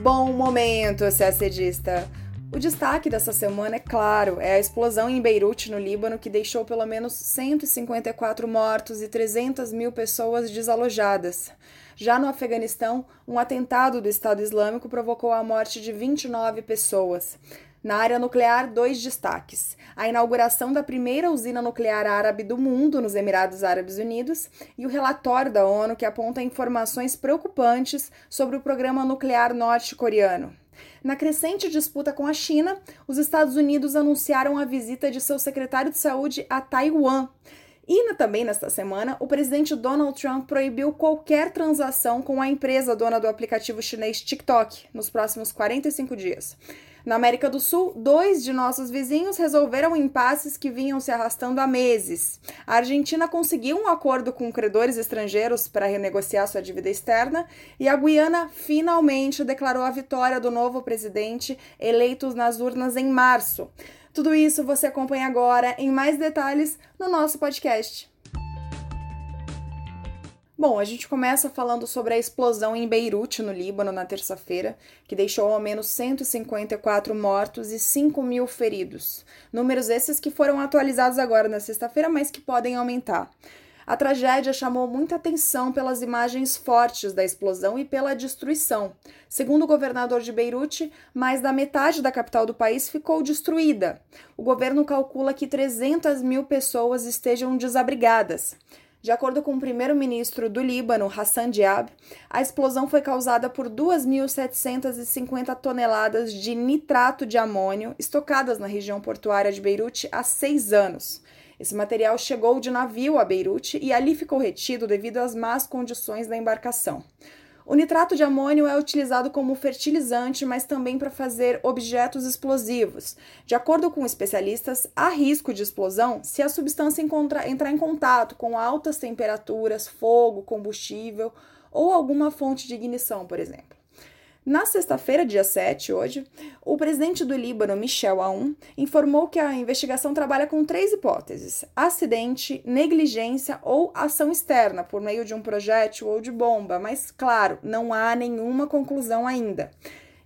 Bom momento, CACDista! O destaque dessa semana, é claro, é a explosão em Beirute, no Líbano, que deixou pelo menos 154 mortos e 300 mil pessoas desalojadas. Já no Afeganistão, um atentado do Estado Islâmico provocou a morte de 29 pessoas. Na área nuclear, dois destaques: a inauguração da primeira usina nuclear árabe do mundo nos Emirados Árabes Unidos e o relatório da ONU que aponta informações preocupantes sobre o programa nuclear norte-coreano. Na crescente disputa com a China, os Estados Unidos anunciaram a visita de seu secretário de saúde a Taiwan. E também nesta semana, o presidente Donald Trump proibiu qualquer transação com a empresa dona do aplicativo chinês TikTok nos próximos 45 dias. Na América do Sul, dois de nossos vizinhos resolveram impasses que vinham se arrastando há meses. A Argentina conseguiu um acordo com credores estrangeiros para renegociar sua dívida externa e a Guiana finalmente declarou a vitória do novo presidente eleito nas urnas em março. Tudo isso você acompanha agora em mais detalhes no nosso podcast. Bom, a gente começa falando sobre a explosão em Beirute, no Líbano, na terça-feira, que deixou ao menos 154 mortos e 5 mil feridos. Números esses que foram atualizados agora na sexta-feira, mas que podem aumentar. A tragédia chamou muita atenção pelas imagens fortes da explosão e pela destruição. Segundo o governador de Beirute, mais da metade da capital do país ficou destruída. O governo calcula que 300 mil pessoas estejam desabrigadas. De acordo com o primeiro-ministro do Líbano, Hassan Diab, a explosão foi causada por 2.750 toneladas de nitrato de amônio estocadas na região portuária de Beirute há seis anos. Esse material chegou de navio a Beirute e ali ficou retido devido às más condições da embarcação. O nitrato de amônio é utilizado como fertilizante, mas também para fazer objetos explosivos. De acordo com especialistas, há risco de explosão se a substância entrar em contato com altas temperaturas, fogo, combustível ou alguma fonte de ignição, por exemplo. Na sexta-feira, dia 7, hoje, o presidente do Líbano, Michel Aoun, informou que a investigação trabalha com três hipóteses: acidente, negligência ou ação externa por meio de um projétil ou de bomba, mas, claro, não há nenhuma conclusão ainda.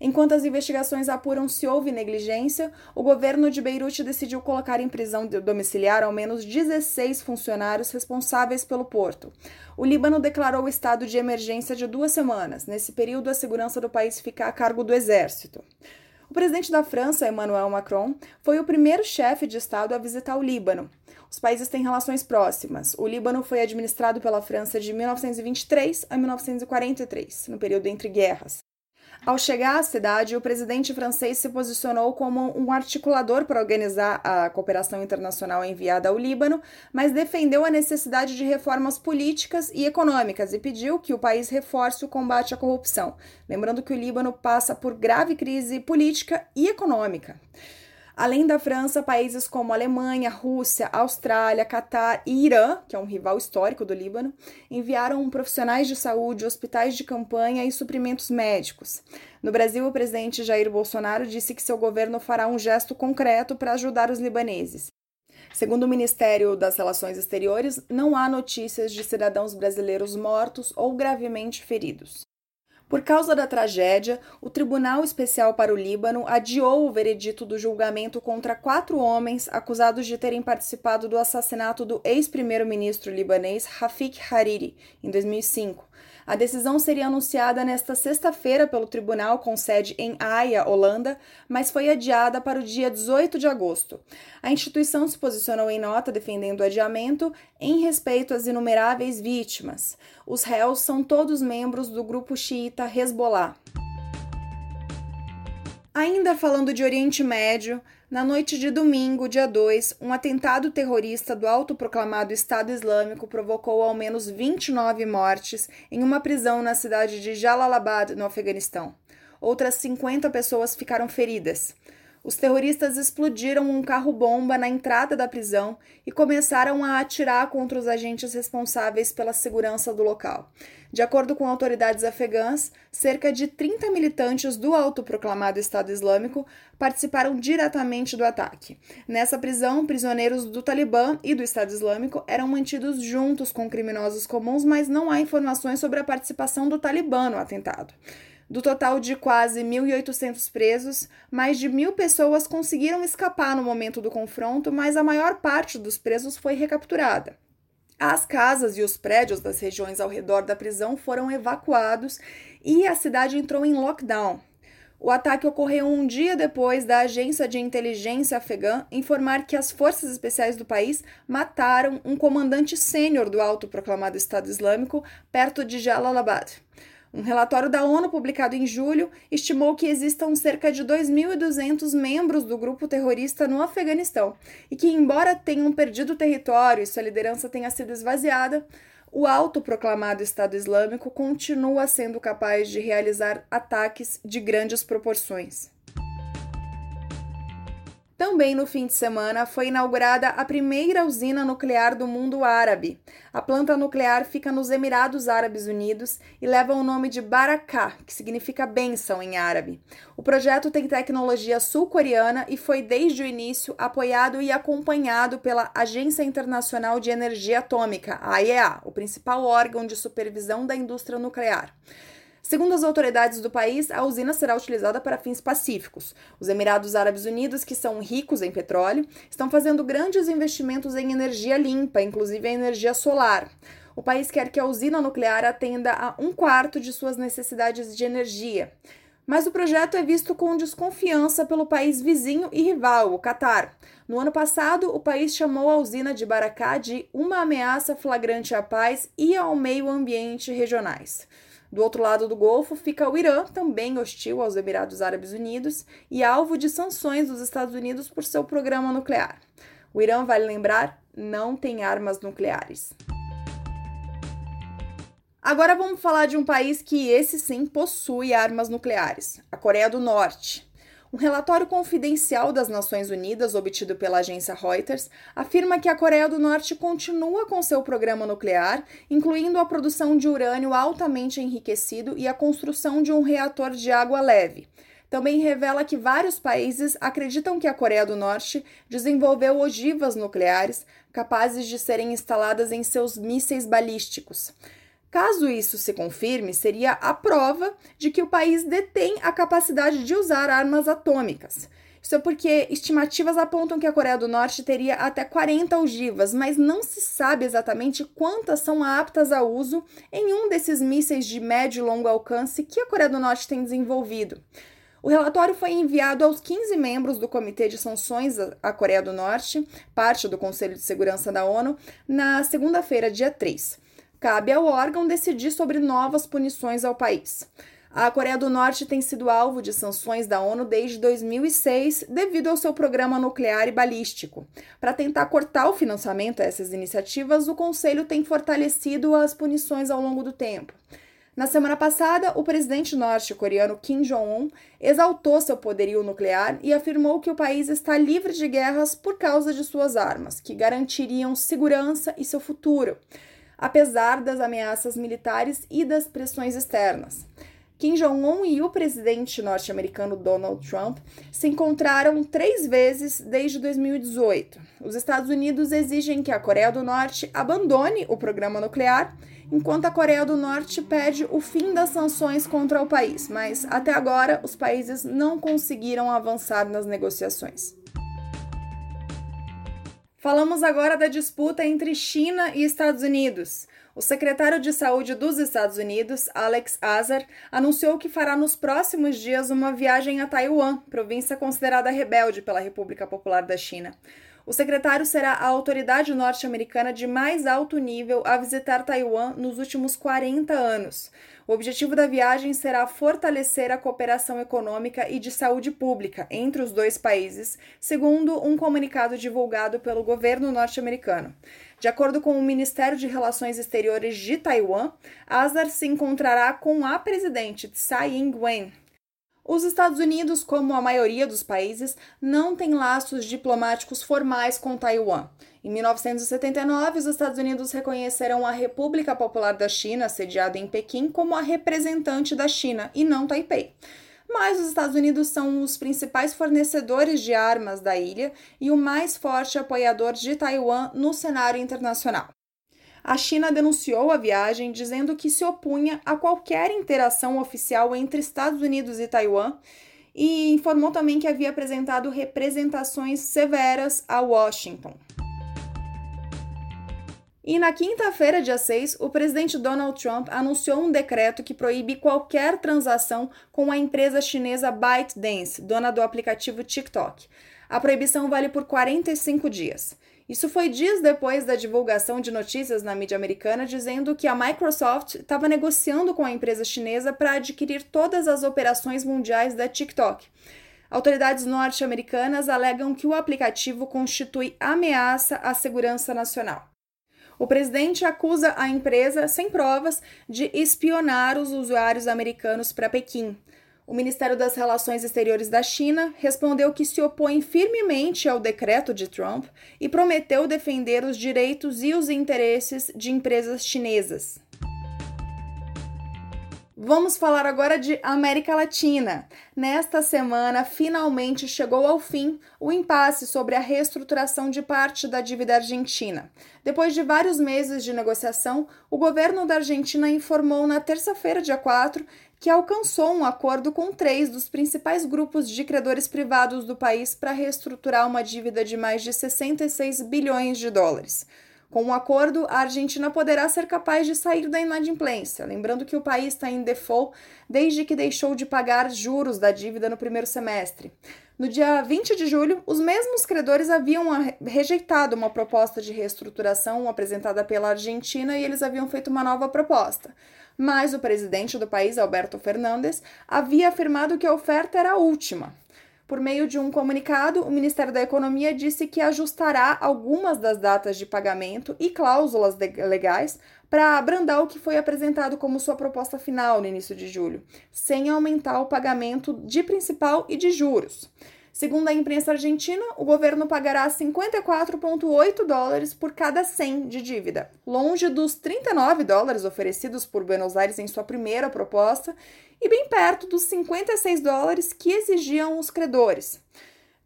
Enquanto as investigações apuram se houve negligência, o governo de Beirute decidiu colocar em prisão domiciliar ao menos 16 funcionários responsáveis pelo porto. O Líbano declarou estado de emergência de duas semanas. Nesse período, a segurança do país fica a cargo do exército. O presidente da França, Emmanuel Macron, foi o primeiro chefe de Estado a visitar o Líbano. Os países têm relações próximas. O Líbano foi administrado pela França de 1923 a 1943, no período entre guerras. Ao chegar à cidade, o presidente francês se posicionou como um articulador para organizar a cooperação internacional enviada ao Líbano, mas defendeu a necessidade de reformas políticas e econômicas e pediu que o país reforce o combate à corrupção. Lembrando que o Líbano passa por grave crise política e econômica. Além da França, países como Alemanha, Rússia, Austrália, Catar e Irã, que é um rival histórico do Líbano, enviaram profissionais de saúde, hospitais de campanha e suprimentos médicos. No Brasil, o presidente Jair Bolsonaro disse que seu governo fará um gesto concreto para ajudar os libaneses. Segundo o Ministério das Relações Exteriores, não há notícias de cidadãos brasileiros mortos ou gravemente feridos. Por causa da tragédia, o Tribunal Especial para o Líbano adiou o veredito do julgamento contra quatro homens acusados de terem participado do assassinato do ex-primeiro-ministro libanês Rafik Hariri, em 2005, a decisão seria anunciada nesta sexta-feira pelo tribunal com sede em Haia, Holanda, mas foi adiada para o dia 18 de agosto. A instituição se posicionou em nota defendendo o adiamento em respeito às inumeráveis vítimas. Os réus são todos membros do grupo xiita Hezbollah. Ainda falando de Oriente Médio, na noite de domingo, dia 2, um atentado terrorista do autoproclamado Estado Islâmico provocou ao menos 29 mortes em uma prisão na cidade de Jalalabad, no Afeganistão. Outras 50 pessoas ficaram feridas. Os terroristas explodiram um carro-bomba na entrada da prisão e começaram a atirar contra os agentes responsáveis pela segurança do local. De acordo com autoridades afegãs, cerca de 30 militantes do autoproclamado Estado Islâmico participaram diretamente do ataque. Nessa prisão, prisioneiros do Talibã e do Estado Islâmico eram mantidos juntos com criminosos comuns, mas não há informações sobre a participação do Talibã no atentado. Do total de quase 1.800 presos, mais de mil pessoas conseguiram escapar no momento do confronto, mas a maior parte dos presos foi recapturada. As casas e os prédios das regiões ao redor da prisão foram evacuados e a cidade entrou em lockdown. O ataque ocorreu um dia depois da agência de inteligência afegã informar que as forças especiais do país mataram um comandante sênior do autoproclamado Estado Islâmico perto de Jalalabad. Um relatório da ONU publicado em julho estimou que existam cerca de 2.200 membros do grupo terrorista no Afeganistão e que, embora tenham perdido território e sua liderança tenha sido esvaziada, o autoproclamado Estado Islâmico continua sendo capaz de realizar ataques de grandes proporções. Também no fim de semana foi inaugurada a primeira usina nuclear do mundo árabe. A planta nuclear fica nos Emirados Árabes Unidos e leva o nome de Barakah, que significa bênção em árabe. O projeto tem tecnologia sul-coreana e foi desde o início apoiado e acompanhado pela Agência Internacional de Energia Atômica, a o principal órgão de supervisão da indústria nuclear. Segundo as autoridades do país, a usina será utilizada para fins pacíficos. Os Emirados Árabes Unidos, que são ricos em petróleo, estão fazendo grandes investimentos em energia limpa, inclusive a energia solar. O país quer que a usina nuclear atenda a um quarto de suas necessidades de energia. Mas o projeto é visto com desconfiança pelo país vizinho e rival, o Catar. No ano passado, o país chamou a usina de Baraká de uma ameaça flagrante à paz e ao meio ambiente regionais. Do outro lado do Golfo fica o Irã, também hostil aos Emirados Árabes Unidos e alvo de sanções dos Estados Unidos por seu programa nuclear. O Irã, vale lembrar, não tem armas nucleares. Agora vamos falar de um país que esse sim possui armas nucleares, a Coreia do Norte. Um relatório confidencial das Nações Unidas, obtido pela agência Reuters, afirma que a Coreia do Norte continua com seu programa nuclear, incluindo a produção de urânio altamente enriquecido e a construção de um reator de água leve. Também revela que vários países acreditam que a Coreia do Norte desenvolveu ogivas nucleares capazes de serem instaladas em seus mísseis balísticos. Caso isso se confirme, seria a prova de que o país detém a capacidade de usar armas atômicas. Isso é porque estimativas apontam que a Coreia do Norte teria até 40 ogivas, mas não se sabe exatamente quantas são aptas a uso em um desses mísseis de médio e longo alcance que a Coreia do Norte tem desenvolvido. O relatório foi enviado aos 15 membros do Comitê de Sanções à Coreia do Norte, parte do Conselho de Segurança da ONU, na segunda-feira, dia 3 cabe ao órgão decidir sobre novas punições ao país. A Coreia do Norte tem sido alvo de sanções da ONU desde 2006 devido ao seu programa nuclear e balístico. Para tentar cortar o financiamento a essas iniciativas, o Conselho tem fortalecido as punições ao longo do tempo. Na semana passada, o presidente norte-coreano Kim Jong-un exaltou seu poderio nuclear e afirmou que o país está livre de guerras por causa de suas armas, que garantiriam segurança e seu futuro apesar das ameaças militares e das pressões externas. Kim Jong-un e o presidente norte-americano Donald Trump se encontraram três vezes desde 2018. Os Estados Unidos exigem que a Coreia do Norte abandone o programa nuclear, enquanto a Coreia do Norte pede o fim das sanções contra o país, mas até agora os países não conseguiram avançar nas negociações. Falamos agora da disputa entre China e Estados Unidos. O secretário de Saúde dos Estados Unidos, Alex Azar, anunciou que fará nos próximos dias uma viagem a Taiwan, província considerada rebelde pela República Popular da China. O secretário será a autoridade norte-americana de mais alto nível a visitar Taiwan nos últimos 40 anos. O objetivo da viagem será fortalecer a cooperação econômica e de saúde pública entre os dois países, segundo um comunicado divulgado pelo governo norte-americano. De acordo com o Ministério de Relações Exteriores de Taiwan, Azar se encontrará com a presidente Tsai Ing-wen, os Estados Unidos, como a maioria dos países, não têm laços diplomáticos formais com Taiwan. Em 1979, os Estados Unidos reconheceram a República Popular da China, sediada em Pequim, como a representante da China e não Taipei. Mas os Estados Unidos são os principais fornecedores de armas da ilha e o mais forte apoiador de Taiwan no cenário internacional. A China denunciou a viagem, dizendo que se opunha a qualquer interação oficial entre Estados Unidos e Taiwan e informou também que havia apresentado representações severas a Washington. E na quinta-feira, dia 6, o presidente Donald Trump anunciou um decreto que proíbe qualquer transação com a empresa chinesa ByteDance, dona do aplicativo TikTok. A proibição vale por 45 dias. Isso foi dias depois da divulgação de notícias na mídia americana dizendo que a Microsoft estava negociando com a empresa chinesa para adquirir todas as operações mundiais da TikTok. Autoridades norte-americanas alegam que o aplicativo constitui ameaça à segurança nacional. O presidente acusa a empresa, sem provas, de espionar os usuários americanos para Pequim. O Ministério das Relações Exteriores da China respondeu que se opõe firmemente ao decreto de Trump e prometeu defender os direitos e os interesses de empresas chinesas. Vamos falar agora de América Latina. Nesta semana, finalmente chegou ao fim o impasse sobre a reestruturação de parte da dívida argentina. Depois de vários meses de negociação, o governo da Argentina informou na terça-feira, dia 4, que alcançou um acordo com três dos principais grupos de credores privados do país para reestruturar uma dívida de mais de 66 bilhões de dólares. Com o um acordo, a Argentina poderá ser capaz de sair da inadimplência, lembrando que o país está em default desde que deixou de pagar juros da dívida no primeiro semestre. No dia 20 de julho, os mesmos credores haviam rejeitado uma proposta de reestruturação apresentada pela Argentina e eles haviam feito uma nova proposta. Mas o presidente do país, Alberto Fernandes, havia afirmado que a oferta era a última. Por meio de um comunicado, o Ministério da Economia disse que ajustará algumas das datas de pagamento e cláusulas legais para abrandar o que foi apresentado como sua proposta final no início de julho, sem aumentar o pagamento de principal e de juros. Segundo a imprensa argentina, o governo pagará 54,8 dólares por cada 100 de dívida, longe dos 39 dólares oferecidos por Buenos Aires em sua primeira proposta e bem perto dos 56 dólares que exigiam os credores.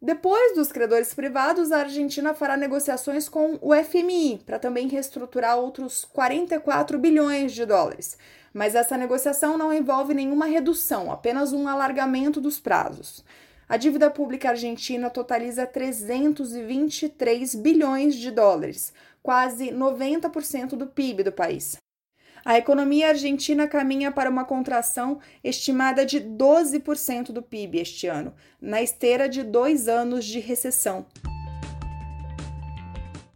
Depois dos credores privados, a Argentina fará negociações com o FMI para também reestruturar outros 44 bilhões de dólares. Mas essa negociação não envolve nenhuma redução, apenas um alargamento dos prazos. A dívida pública argentina totaliza 323 bilhões de dólares, quase 90% do PIB do país. A economia argentina caminha para uma contração estimada de 12% do PIB este ano, na esteira de dois anos de recessão.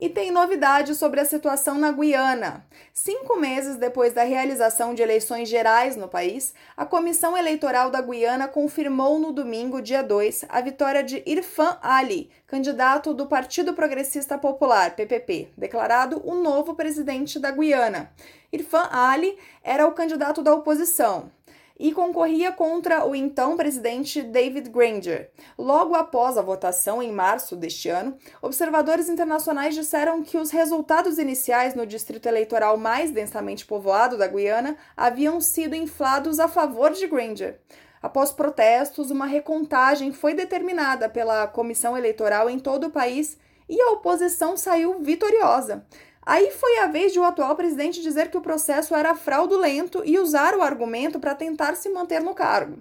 E tem novidade sobre a situação na Guiana. Cinco meses depois da realização de eleições gerais no país, a Comissão Eleitoral da Guiana confirmou no domingo, dia 2, a vitória de Irfan Ali, candidato do Partido Progressista Popular, PPP, declarado o novo presidente da Guiana. Irfan Ali era o candidato da oposição e concorria contra o então presidente David Granger. Logo após a votação, em março deste ano, observadores internacionais disseram que os resultados iniciais no distrito eleitoral mais densamente povoado da Guiana haviam sido inflados a favor de Granger. Após protestos, uma recontagem foi determinada pela comissão eleitoral em todo o país e a oposição saiu vitoriosa. Aí foi a vez de o atual presidente dizer que o processo era fraudulento e usar o argumento para tentar se manter no cargo.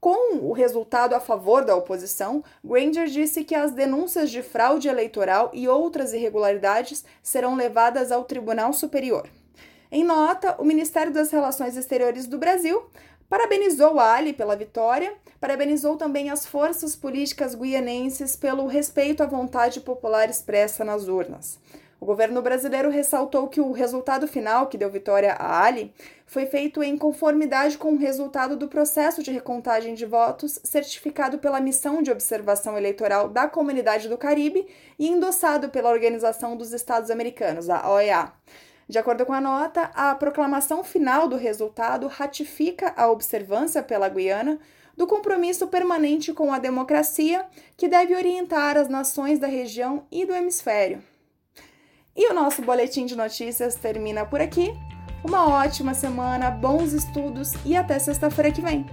Com o resultado a favor da oposição, Granger disse que as denúncias de fraude eleitoral e outras irregularidades serão levadas ao Tribunal Superior. Em nota, o Ministério das Relações Exteriores do Brasil parabenizou Ali pela vitória, parabenizou também as forças políticas guianenses pelo respeito à vontade popular expressa nas urnas. O governo brasileiro ressaltou que o resultado final, que deu vitória a Ali, foi feito em conformidade com o resultado do processo de recontagem de votos certificado pela Missão de Observação Eleitoral da Comunidade do Caribe e endossado pela Organização dos Estados Americanos, a OEA. De acordo com a nota, a proclamação final do resultado ratifica a observância pela Guiana do compromisso permanente com a democracia que deve orientar as nações da região e do hemisfério. E o nosso boletim de notícias termina por aqui. Uma ótima semana, bons estudos e até sexta-feira que vem.